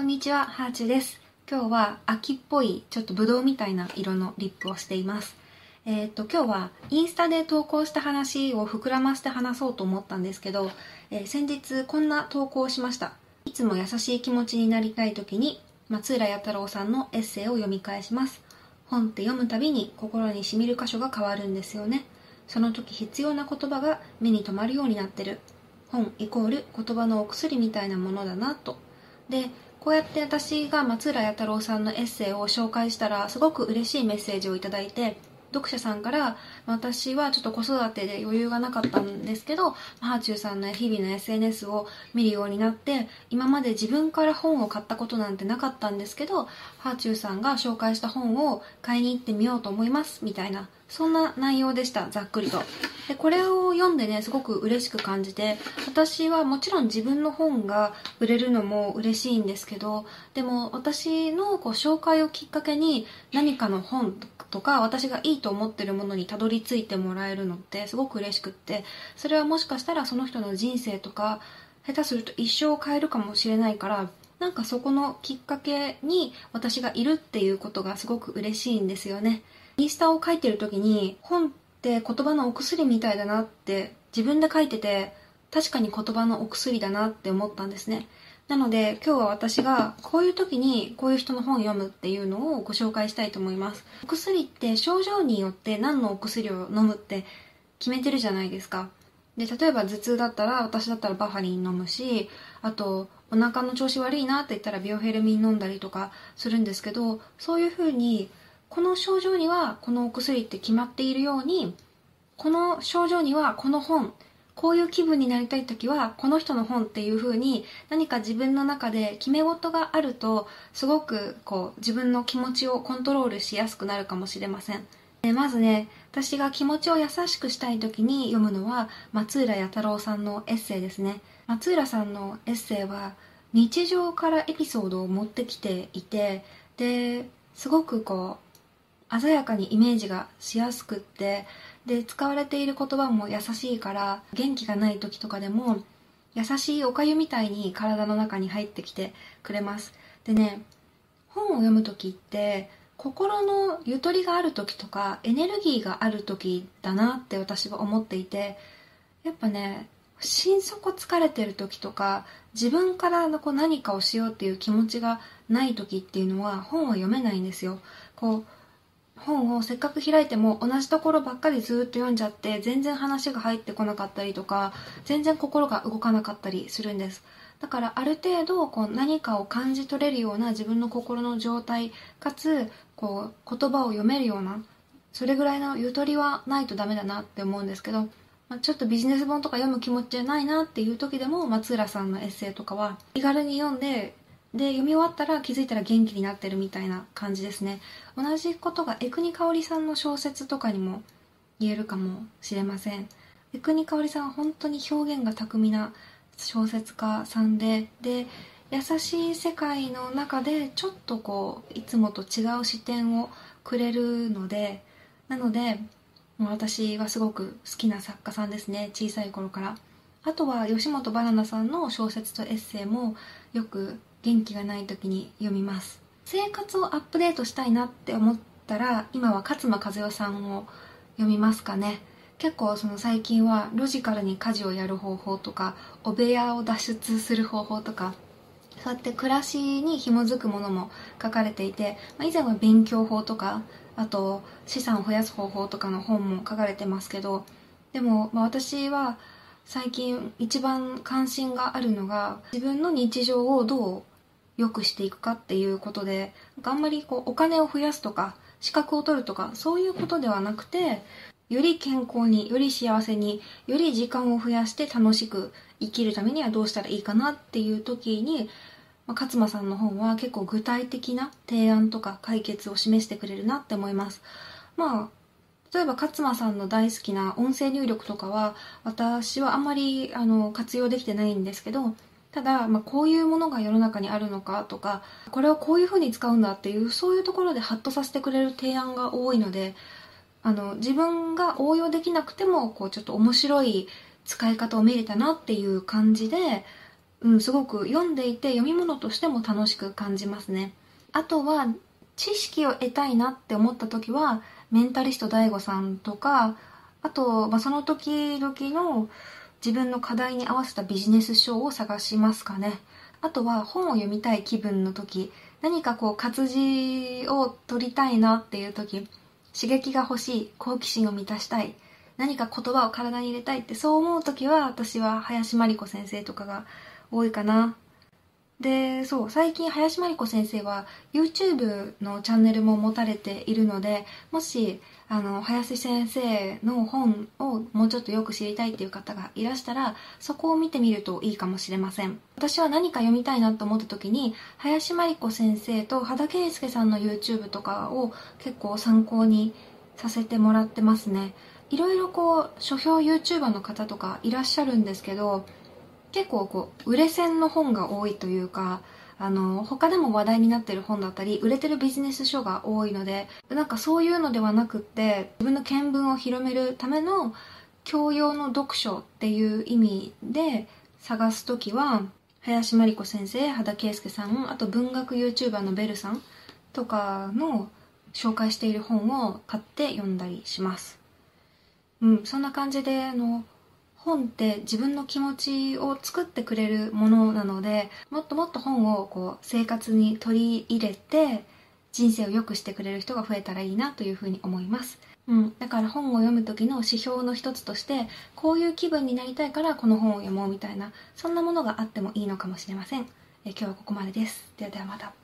こんにちは、ハーチュです。今日は秋っぽい、ちょっとブドウみたいな色のリップをしています。えっ、と、今日はインスタで投稿した話を膨らませて話そうと思ったんですけど、えー、先日こんな投稿をしました。いつも優しい気持ちになりたい時に、松浦弥太郎さんのエッセイを読み返します。本って読むたびに心に染みる箇所が変わるんですよね。その時必要な言葉が目に留まるようになってる。本イコール言葉のお薬みたいなものだなと。で、こうやって私が松浦弥太郎さんのエッセイを紹介したらすごく嬉しいメッセージをいただいて読者さんから私はちょっと子育てで余裕がなかったんですけどハーチューさんの日々の SNS を見るようになって今まで自分から本を買ったことなんてなかったんですけどハーチューさんが紹介した本を買いに行ってみようと思いますみたいなそんな内容でしたざっくりと。でこれを読んでねすごく嬉しく感じて私はもちろん自分の本が売れるのも嬉しいんですけどでも私のこう紹介をきっかけに何かの本とか私がいいと思ってるものにたどり着いてもらえるのってすごく嬉しくってそれはもしかしたらその人の人生とか下手すると一生を変えるかもしれないからなんかそこのきっかけに私がいるっていうことがすごく嬉しいんですよね。インスタを書いてる時に本って言葉のお薬みたいだなって自分で書いてて確かに言葉のお薬だなって思ったんですね。なので今日は私がこういう時にこういう人の本を読むっていうのをご紹介したいと思います。お薬って症状によって何のお薬を飲むって決めてるじゃないですか。で、例えば頭痛だったら私だったらバファリン飲むし、あとお腹の調子悪いなって言ったらビオヘルミン飲んだりとかするんですけど、そういう風にこの症状にはこのお薬って決まっているようにこの症状にはこの本こういう気分になりたい時はこの人の本っていう風に何か自分の中で決め事があるとすごくこう自分の気持ちをコントロールしやすくなるかもしれません。でまずね私が気持ちを優しくしたい時に読むのは松浦弥太郎さんのエッセイですね。松浦さんのエッセイは日常からエピソードを持ってきていてですごくこう鮮やかにイメージがしやすくってで使われている言葉も優しいから元気がない時とかでも優しいおかゆみたいに体の中に入ってきてくれます。でね本を読む時って心のゆとりがある時とかエネルギーがある時だなって私は思っていてやっぱね心底疲れてる時とか自分からのこう何かをしようっていう気持ちがない時っていうのは本は読めないんですよ。こう本をせっかく開いても同じところばっかりずっと読んじゃって全然話が入ってこなかったりとか全然心が動かなかったりするんです。だからある程度こう何かを感じ取れるような自分の心の状態かつこう言葉を読めるようなそれぐらいのゆとりはないとダメだなって思うんですけど、まあ、ちょっとビジネス本とか読む気持ちじゃないなっていう時でも松浦さんのエッセイとかは気軽に読んでで読み終わったら気づいたら元気になってるみたいな感じですね。同じことが江国香織さんの小説とかにも言えるかもしれません。江国香織さんは本当に表現が巧みな小説家さんでで優しい世界の中でちょっとこういつもと違う視点をくれるのでなので私はすごく好きな作家さんですね。小さい頃から。あとは吉本ばななさんの小説とエッセイもよく元気がない時に読みます。生活をアップデートしたいなって思ったら今は勝間和代さんを読みますかね。結構その最近はロジカルに家事をやる方法とかお部屋を脱出する方法とかそうやって暮らしに紐づくものも書かれていて、まあ、以前は勉強法とかあと資産を増やす方法とかの本も書かれてますけどでも、まあ、私は最近一番関心があるのが自分の日常をどう良くしていくかっていうことであんまりこうお金を増やすとか資格を取るとかそういうことではなくてより健康により幸せにより時間を増やして楽しく生きるためにはどうしたらいいかなっていう時に、まあ、勝間さんの本は結構具体的な提案とか解決を示してくれるなって思います。まあ例えば勝間さんの大好きな音声入力とかは私はあんまりあの活用できてないんですけどただ、まあ、こういうものが世の中にあるのかとかこれをこういうふうに使うんだっていうそういうところでハッとさせてくれる提案が多いのであの自分が応用できなくてもこうちょっと面白い使い方を見れたなっていう感じでうん、すごく読んでいて読み物としても楽しく感じますね。あとは知識を得たいなって思った時はメンタリスト DAIGO さんとかあと、まあ、その時々の自分の課題に合わせたビジネス書を探しますかね。あとは本を読みたい気分の時何かこう活字を取りたいなっていう時刺激が欲しい好奇心を満たしたい何か言葉を体に入れたいってそう思う時は私は林真理子先生とかが多いかな。でそう最近林真理子先生は YouTube のチャンネルも持たれているのでもしあの林先生の本をもうちょっとよく知りたいっていう方がいらしたらそこを見てみるといいかもしれません。私は何か読みたいなと思った時に林真理子先生と羽田圭介さんの YouTube とかを結構参考にさせてもらってますね。いろいろこう書評 YouTuber の方とかいらっしゃるんですけど結構こう売れ線の本が多いというかあの他でも話題になってる本だったり売れてるビジネス書が多いのでなんかそういうのではなくって自分の見聞を広めるための教養の読書っていう意味で探す時は林真理子先生羽田圭介さんあと文学 YouTuber のベルさんとかの紹介している本を買って読んだりします。うん、そんな感じであの本って自分の気持ちを作ってくれるものなのでもっともっと本をこう生活に取り入れて人生を良くしてくれる人が増えたらいいなというふうに思います、うん、だから本を読む時の指標の一つとしてこういう気分になりたいからこの本を読もうみたいなそんなものがあってもいいのかもしれません。え今日はここまでです。ではではまた。